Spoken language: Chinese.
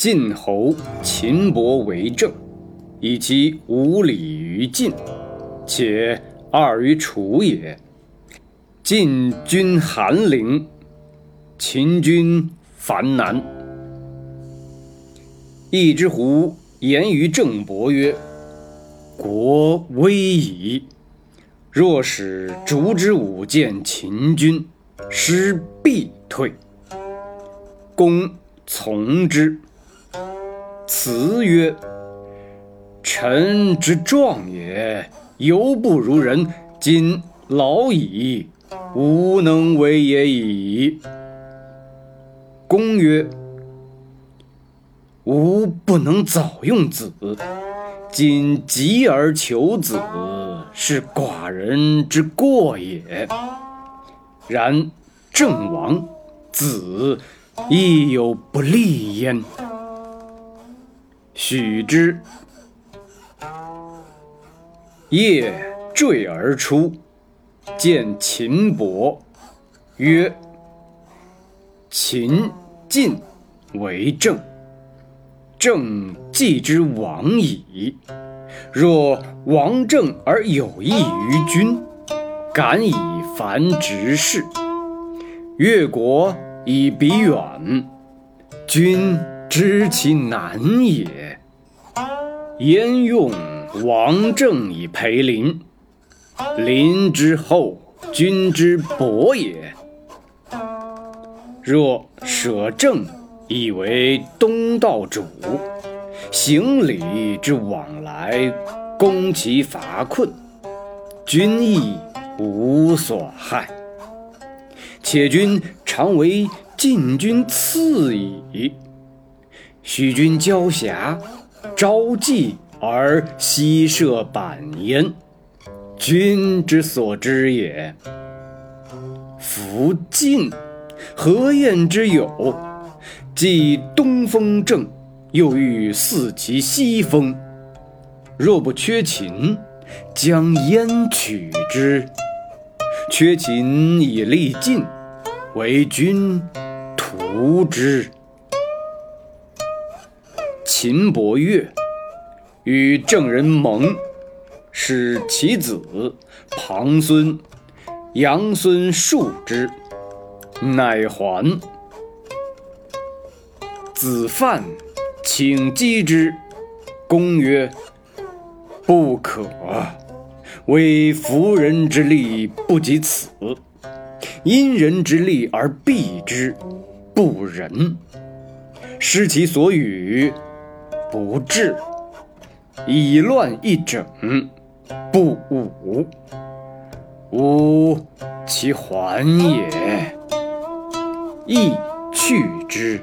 晋侯秦伯为政，以其无礼于晋，且二于楚也。晋军韩陵，秦军樊南。一之狐言于郑伯曰：“国危矣，若使烛之武见秦军，师必退。”公从之。辞曰：“臣之壮也，犹不如人。今老矣，无能为也已。”公曰：“吾不能早用子，今急而求子，是寡人之过也。然郑王子亦有不利焉。”许之。夜坠而出，见秦伯，曰：“秦晋为政，政既之亡矣。若亡政而有益于君，敢以凡执事。越国以比远，君。”知其难也。焉用王政以陪邻？邻之厚，君之薄也。若舍政以为东道主，行礼之往来，攻其乏困，君亦无所害。且君常为晋军次矣。许君交瑕，朝济而夕射板焉，君之所知也。夫晋，何晏之有？既东风正，又欲四其西风。若不缺秦，将焉取之？缺秦以利晋，为君图之。秦伯乐与郑人盟，使其子庞孙、杨孙戍之，乃还。子犯请击之，公曰：“不可，为夫人之力不及此，因人之力而避之，不仁。失其所与。”不治，以乱一整，不武，吾其还也，亦去之。